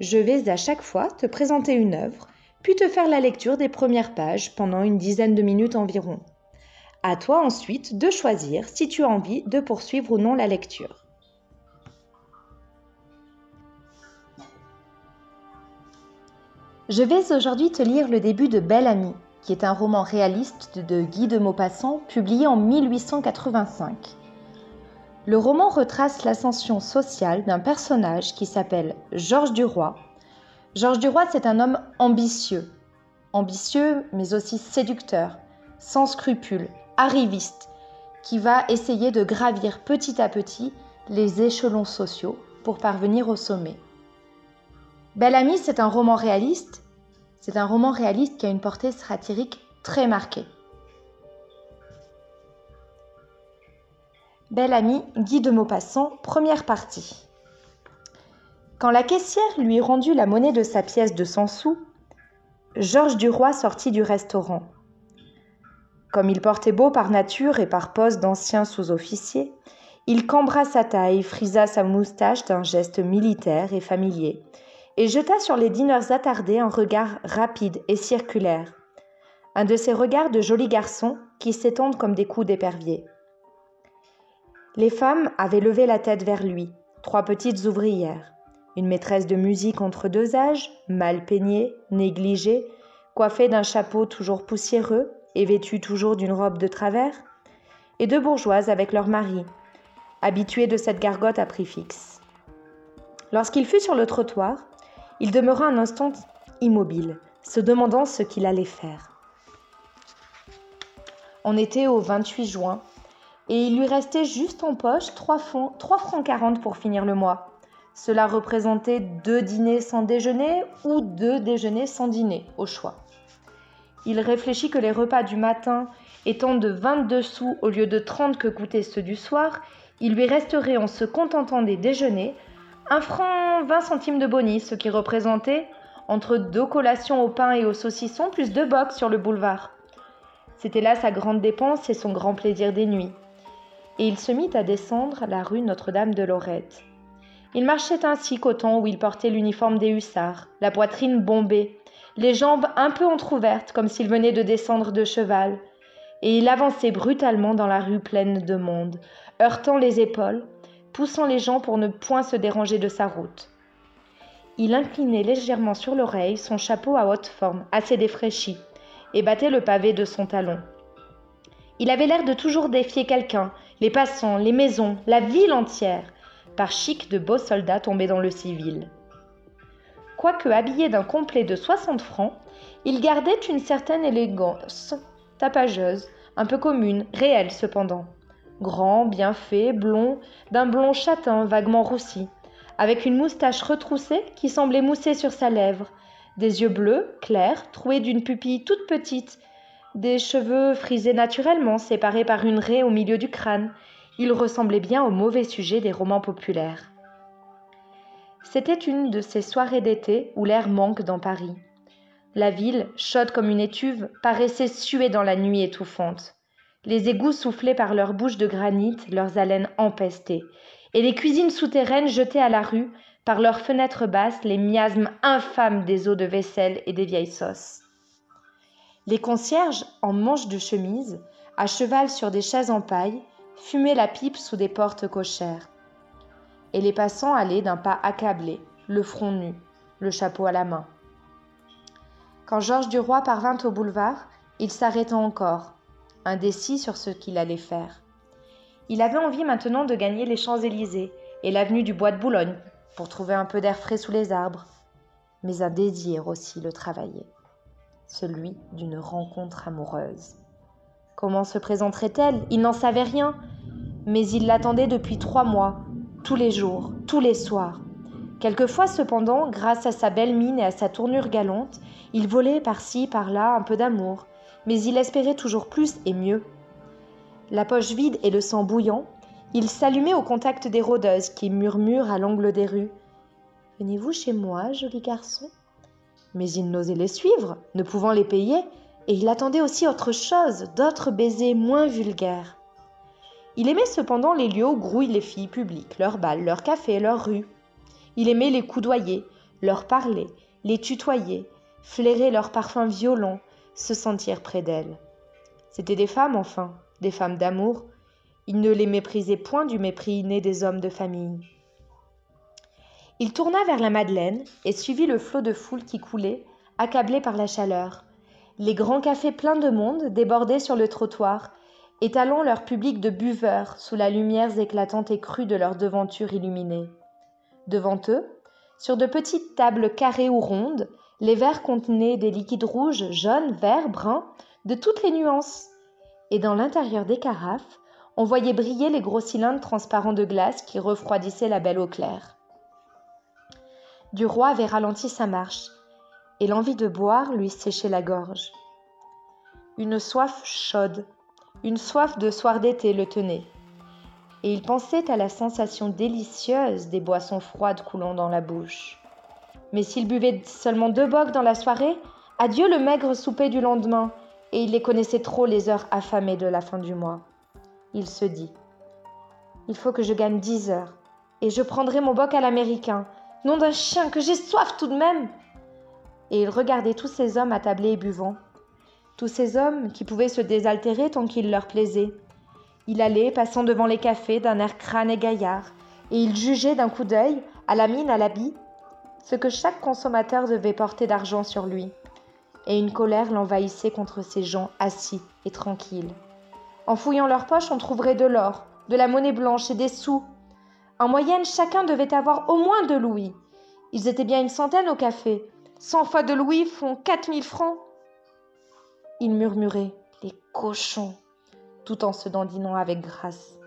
Je vais à chaque fois te présenter une œuvre, puis te faire la lecture des premières pages pendant une dizaine de minutes environ. À toi ensuite de choisir si tu as envie de poursuivre ou non la lecture. Je vais aujourd'hui te lire le début de Belle Amie, qui est un roman réaliste de Guy de Maupassant publié en 1885. Le roman retrace l'ascension sociale d'un personnage qui s'appelle Georges Duroy. Georges Duroy, c'est un homme ambitieux, ambitieux mais aussi séducteur, sans scrupules, arriviste, qui va essayer de gravir petit à petit les échelons sociaux pour parvenir au sommet. Belle Amie, c'est un roman réaliste. C'est un roman réaliste qui a une portée satirique très marquée. Belle amie, Guy de Maupassant, première partie. Quand la caissière lui rendit la monnaie de sa pièce de 100 sous, Georges Duroy sortit du restaurant. Comme il portait beau par nature et par poste d'ancien sous-officier, il cambra sa taille, frisa sa moustache d'un geste militaire et familier, et jeta sur les dîneurs attardés un regard rapide et circulaire, un de ces regards de jolis garçons qui s'étendent comme des coups d'épervier. Les femmes avaient levé la tête vers lui, trois petites ouvrières. Une maîtresse de musique entre deux âges, mal peignée, négligée, coiffée d'un chapeau toujours poussiéreux et vêtue toujours d'une robe de travers, et deux bourgeoises avec leur mari, habitués de cette gargote à prix fixe. Lorsqu'il fut sur le trottoir, il demeura un instant immobile, se demandant ce qu'il allait faire. On était au 28 juin et il lui restait juste en poche 3, francs 40 pour finir le mois. Cela représentait deux dîners sans déjeuner ou deux déjeuners sans dîner, au choix. Il réfléchit que les repas du matin étant de 22 sous au lieu de 30 que coûtaient ceux du soir, il lui resterait en se contentant des déjeuners un franc 20 centimes de bonus, ce qui représentait entre deux collations au pain et au saucisson plus deux box sur le boulevard. C'était là sa grande dépense et son grand plaisir des nuits et il se mit à descendre la rue Notre-Dame de Lorette. Il marchait ainsi qu'au temps où il portait l'uniforme des hussards, la poitrine bombée, les jambes un peu entr'ouvertes comme s'il venait de descendre de cheval, et il avançait brutalement dans la rue pleine de monde, heurtant les épaules, poussant les gens pour ne point se déranger de sa route. Il inclinait légèrement sur l'oreille son chapeau à haute forme, assez défraîchi, et battait le pavé de son talon. Il avait l'air de toujours défier quelqu'un, les passants, les maisons, la ville entière, par chic de beaux soldats tombés dans le civil. Quoique habillé d'un complet de 60 francs, il gardait une certaine élégance, tapageuse, un peu commune, réelle cependant. Grand, bien fait, blond, d'un blond châtain vaguement roussi, avec une moustache retroussée qui semblait mousser sur sa lèvre, des yeux bleus, clairs, troués d'une pupille toute petite des cheveux frisés naturellement, séparés par une raie au milieu du crâne. Il ressemblait bien au mauvais sujet des romans populaires. C'était une de ces soirées d'été où l'air manque dans Paris. La ville, chaude comme une étuve, paraissait suer dans la nuit étouffante. Les égouts soufflaient par leurs bouches de granit, leurs haleines empestées, et les cuisines souterraines jetaient à la rue, par leurs fenêtres basses, les miasmes infâmes des eaux de vaisselle et des vieilles sauces. Les concierges, en manches de chemise, à cheval sur des chaises en paille, fumaient la pipe sous des portes cochères. Et les passants allaient d'un pas accablé, le front nu, le chapeau à la main. Quand Georges Duroy parvint au boulevard, il s'arrêta encore, indécis sur ce qu'il allait faire. Il avait envie maintenant de gagner les Champs-Élysées et l'avenue du Bois de Boulogne pour trouver un peu d'air frais sous les arbres. Mais un désir aussi le travaillait celui d'une rencontre amoureuse. Comment se présenterait-elle? Il n'en savait rien, mais il l'attendait depuis trois mois, tous les jours, tous les soirs. Quelquefois cependant, grâce à sa belle mine et à sa tournure galante, il volait par-ci, par-là un peu d'amour, mais il espérait toujours plus et mieux. La poche vide et le sang bouillant, il s'allumait au contact des rôdeuses qui murmurent à l'angle des rues. Venez-vous chez moi, joli garçon? Mais il n'osait les suivre, ne pouvant les payer, et il attendait aussi autre chose, d'autres baisers moins vulgaires. Il aimait cependant les lieux où grouillent les filles publiques, leurs bals, leurs cafés, leurs rues. Il aimait les coudoyer, leur parler, les tutoyer, flairer leurs parfums violents, se sentir près d'elles. C'étaient des femmes, enfin, des femmes d'amour. Il ne les méprisait point du mépris né des hommes de famille. Il tourna vers la Madeleine et suivit le flot de foule qui coulait, accablé par la chaleur. Les grands cafés pleins de monde débordaient sur le trottoir, étalant leur public de buveurs sous la lumière éclatante et crue de leurs devantures illuminées. Devant eux, sur de petites tables carrées ou rondes, les verres contenaient des liquides rouges, jaunes, verts, bruns, de toutes les nuances. Et dans l'intérieur des carafes, on voyait briller les gros cylindres transparents de glace qui refroidissaient la belle eau claire. Duroy avait ralenti sa marche, et l'envie de boire lui séchait la gorge. Une soif chaude, une soif de soir d'été le tenait, et il pensait à la sensation délicieuse des boissons froides coulant dans la bouche. Mais s'il buvait seulement deux bocs dans la soirée, adieu le maigre souper du lendemain, et il les connaissait trop les heures affamées de la fin du mois. Il se dit Il faut que je gagne dix heures, et je prendrai mon boc à l'américain, nom d'un chien que j'ai soif tout de même. Et il regardait tous ces hommes attablés et buvant, tous ces hommes qui pouvaient se désaltérer tant qu'il leur plaisait. Il allait, passant devant les cafés d'un air crâne et gaillard, et il jugeait d'un coup d'œil, à la mine, à l'habit, ce que chaque consommateur devait porter d'argent sur lui. Et une colère l'envahissait contre ces gens assis et tranquilles. En fouillant leurs poches, on trouverait de l'or, de la monnaie blanche et des sous. En moyenne, chacun devait avoir au moins deux louis. Ils étaient bien une centaine au café. Cent fois deux louis font quatre mille francs. Il murmurait Les cochons tout en se dandinant avec grâce.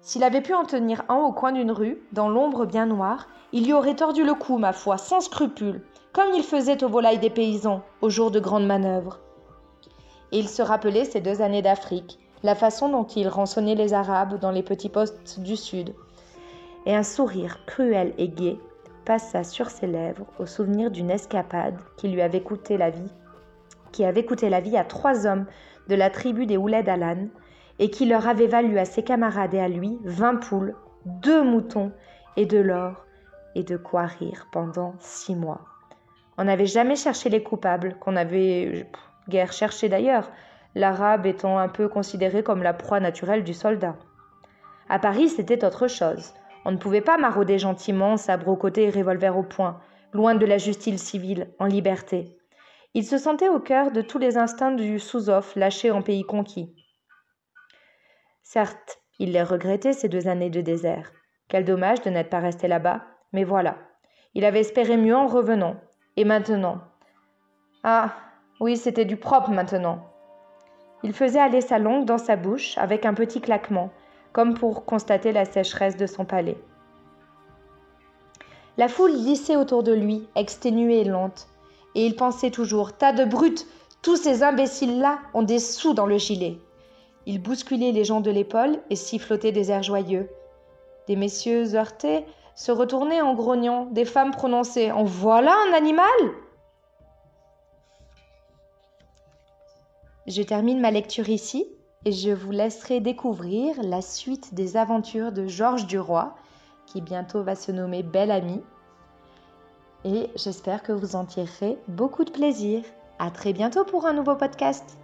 S'il avait pu en tenir un au coin d'une rue, dans l'ombre bien noire, il y aurait tordu le cou, ma foi, sans scrupule, comme il faisait aux volailles des paysans, au jour de grandes manœuvres. Et il se rappelait ces deux années d'Afrique, la façon dont il rançonnait les Arabes dans les petits postes du Sud. Et un sourire cruel et gai passa sur ses lèvres au souvenir d'une escapade qui lui avait coûté la vie, qui avait coûté la vie à trois hommes de la tribu des Ouled Alan, et qui leur avait valu à ses camarades et à lui vingt poules, deux moutons et de l'or, et de quoi rire pendant six mois. On n'avait jamais cherché les coupables, qu'on avait guère cherché d'ailleurs, l'arabe étant un peu considéré comme la proie naturelle du soldat. À Paris, c'était autre chose. On ne pouvait pas marauder gentiment, sabre au côté et revolver au poing, loin de la justice civile, en liberté. Il se sentait au cœur de tous les instincts du sous-off lâché en pays conquis. Certes, il les regrettait ces deux années de désert. Quel dommage de n'être pas resté là-bas, mais voilà. Il avait espéré mieux en revenant. Et maintenant Ah, oui, c'était du propre maintenant. Il faisait aller sa langue dans sa bouche avec un petit claquement, comme pour constater la sécheresse de son palais. La foule glissait autour de lui, exténuée et lente, et il pensait toujours Tas de brutes Tous ces imbéciles-là ont des sous dans le gilet. Il bousculait les gens de l'épaule et sifflotait des airs joyeux. Des messieurs heurtés se retournaient en grognant, des femmes prononçaient En voilà un animal Je termine ma lecture ici et je vous laisserai découvrir la suite des aventures de Georges Duroy, qui bientôt va se nommer Belle Amie, et j'espère que vous en tirerez beaucoup de plaisir. À très bientôt pour un nouveau podcast.